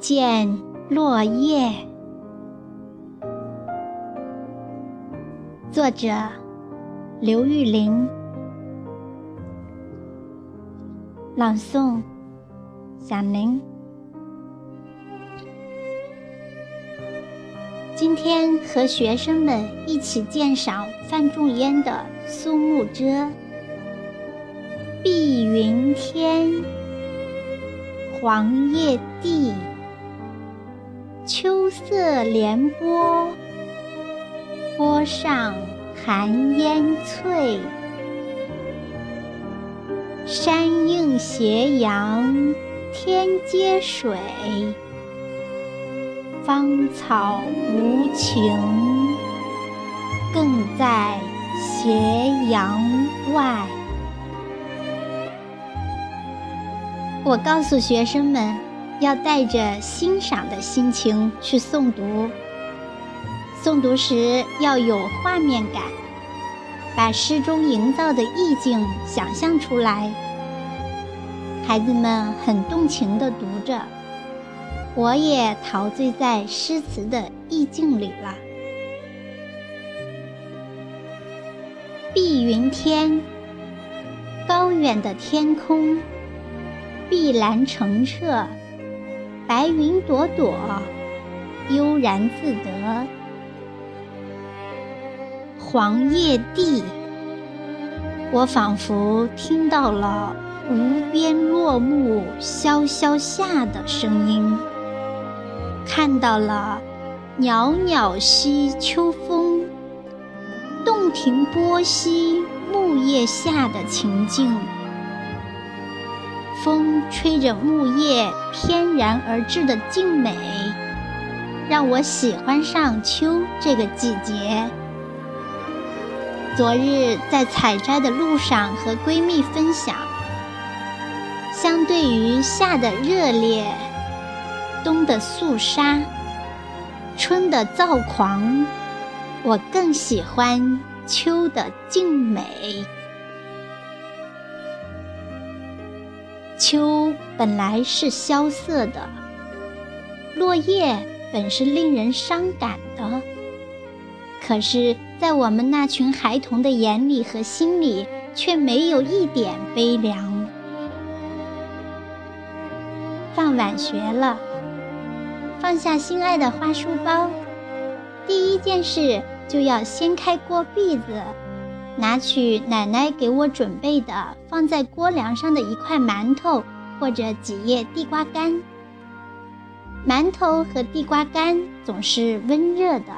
见落叶。作者：刘玉玲。朗诵：小宁。今天和学生们一起鉴赏范仲淹的《苏幕遮》。碧云天，黄叶地，秋色连波，波上寒烟翠。山映斜阳，天接水。芳草无情，更在斜阳外。我告诉学生们，要带着欣赏的心情去诵读。诵读时要有画面感，把诗中营造的意境想象出来。孩子们很动情地读着。我也陶醉在诗词的意境里了。碧云天，高远的天空，碧蓝澄澈，白云朵朵，悠然自得。黄叶地，我仿佛听到了无边落木萧萧下的声音。看到了袅袅兮秋风，洞庭波兮木叶下的情境。风吹着木叶翩然而至的静美，让我喜欢上秋这个季节。昨日在采摘的路上和闺蜜分享，相对于夏的热烈。冬的肃杀，春的躁狂，我更喜欢秋的静美。秋本来是萧瑟的，落叶本是令人伤感的，可是，在我们那群孩童的眼里和心里，却没有一点悲凉。放晚学了。放下心爱的花书包，第一件事就要掀开锅篦子，拿取奶奶给我准备的放在锅梁上的一块馒头或者几叶地瓜干。馒头和地瓜干总是温热的，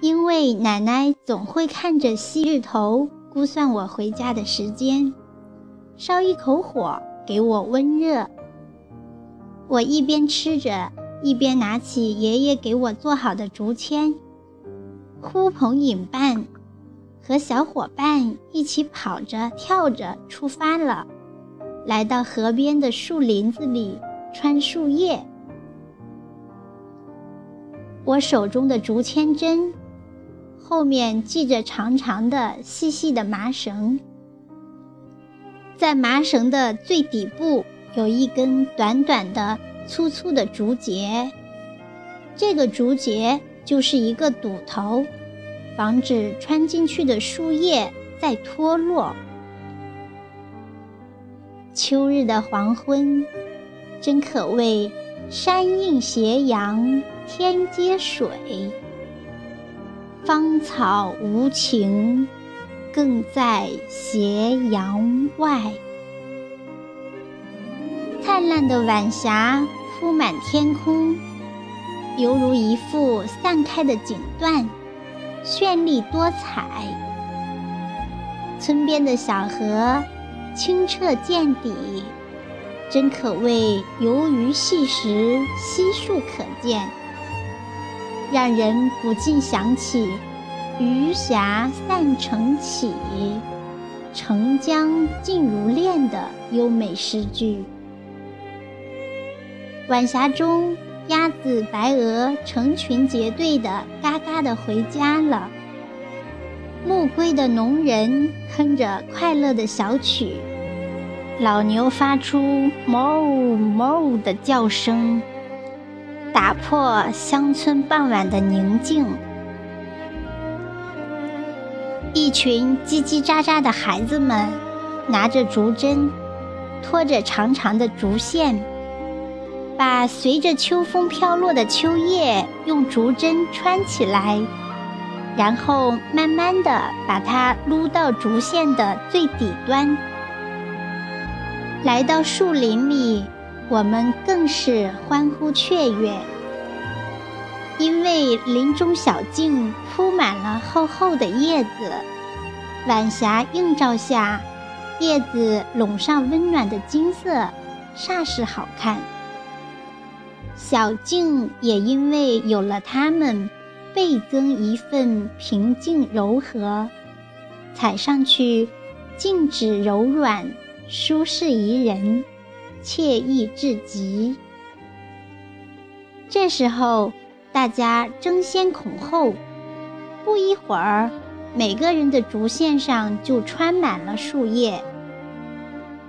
因为奶奶总会看着西日头估算我回家的时间，烧一口火给我温热。我一边吃着，一边拿起爷爷给我做好的竹签，呼朋引伴，和小伙伴一起跑着、跳着出发了，来到河边的树林子里穿树叶。我手中的竹签针后面系着长长的、细细的麻绳，在麻绳的最底部。有一根短短的、粗粗的竹节，这个竹节就是一个堵头，防止穿进去的树叶再脱落。秋日的黄昏，真可谓山映斜阳，天接水，芳草无情，更在斜阳外。灿烂的晚霞铺满天空，犹如一幅散开的锦缎，绚丽多彩。村边的小河清澈见底，真可谓游鱼细石，悉数可见，让人不禁想起“鱼霞散成绮，澄江静如练”的优美诗句。晚霞中，鸭子、白鹅成群结队的嘎嘎的回家了。暮归的农人哼着快乐的小曲，老牛发出“哞哞”的叫声，打破乡村傍晚的宁静。一群叽叽喳喳的孩子们拿着竹针，拖着长长的竹线，把随着秋风飘落的秋叶用竹针穿起来，然后慢慢的把它撸到竹线的最底端。来到树林里，我们更是欢呼雀跃，因为林中小径铺满了厚厚的叶子，晚霞映照下，叶子笼上温暖的金色，煞是好看。小径也因为有了它们，倍增一份平静柔和，踩上去静止柔软。舒适宜人，惬意至极。这时候，大家争先恐后，不一会儿，每个人的竹线上就穿满了树叶。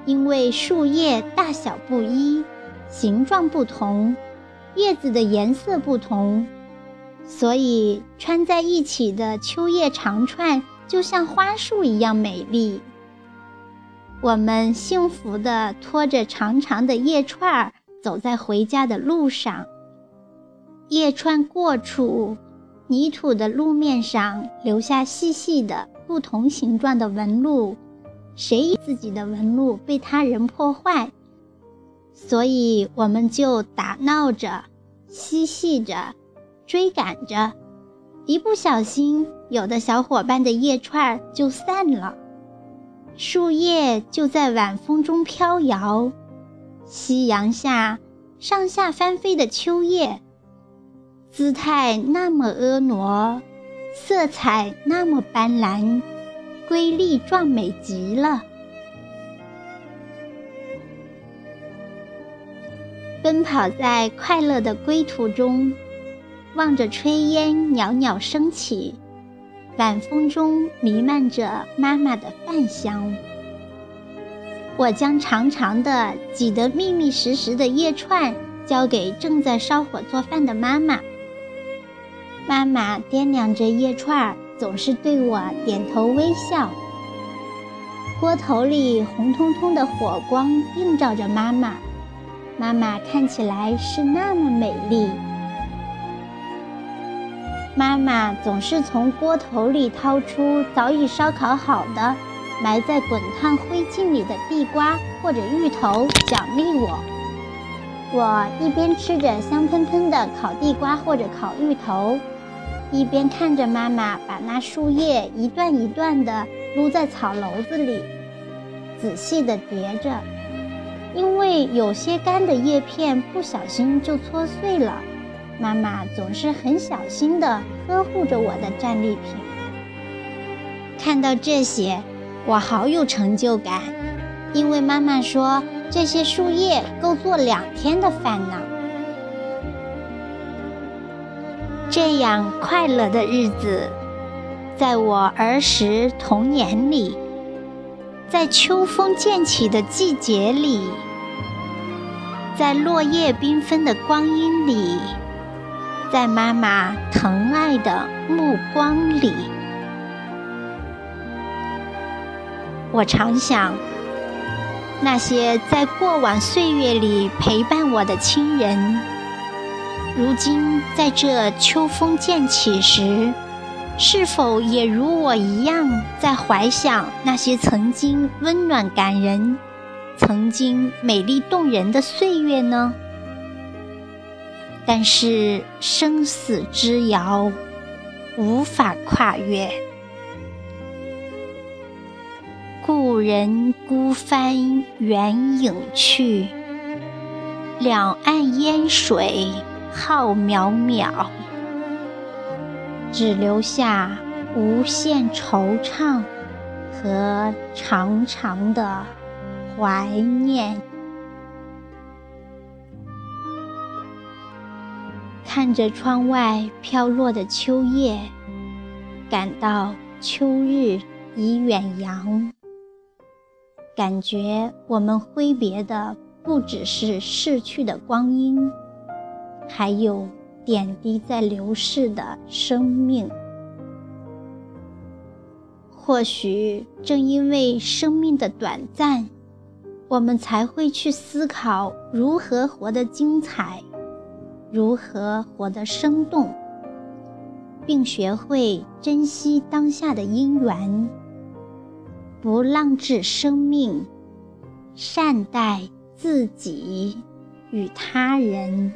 因为树叶大小不一，形状不同，叶子的颜色不同，所以穿在一起的秋叶长串就像花束一样美丽。我们幸福地拖着长长的叶串儿走在回家的路上。叶串过处，泥土的路面上留下细细的不同形状的纹路。谁自己的纹路被他人破坏？所以我们就打闹着、嬉戏着、追赶着，一不小心，有的小伙伴的叶串就散了。树叶就在晚风中飘摇，夕阳下上下翻飞的秋叶，姿态那么婀娜，色彩那么斑斓，瑰丽壮美极了。奔跑在快乐的归途中，望着炊烟袅袅升起。晚风中弥漫着妈妈的饭香。我将长长的、挤得密密实实的叶串交给正在烧火做饭的妈妈。妈妈掂量着叶串，总是对我点头微笑。锅头里红彤彤的火光映照着妈妈，妈妈看起来是那么美丽。妈妈总是从锅头里掏出早已烧烤好的、埋在滚烫灰烬里的地瓜或者芋头，奖励我。我一边吃着香喷喷的烤地瓜或者烤芋头，一边看着妈妈把那树叶一段一段地撸在草篓子里，仔细地叠着，因为有些干的叶片不小心就搓碎了。妈妈总是很小心地呵护着我的战利品。看到这些，我好有成就感，因为妈妈说这些树叶够做两天的饭呢。这样快乐的日子，在我儿时童年里，在秋风渐起的季节里，在落叶缤纷的光阴里。在妈妈疼爱的目光里，我常想，那些在过往岁月里陪伴我的亲人，如今在这秋风渐起时，是否也如我一样，在怀想那些曾经温暖感人、曾经美丽动人的岁月呢？但是生死之遥，无法跨越。故人孤帆远影去，两岸烟水浩渺渺，只留下无限惆怅和长长的怀念。看着窗外飘落的秋叶，感到秋日已远扬，感觉我们挥别的不只是逝去的光阴，还有点滴在流逝的生命。或许正因为生命的短暂，我们才会去思考如何活得精彩，如何活得生动，并学会珍惜当下的因缘，不浪掷生命，善待自己与他人。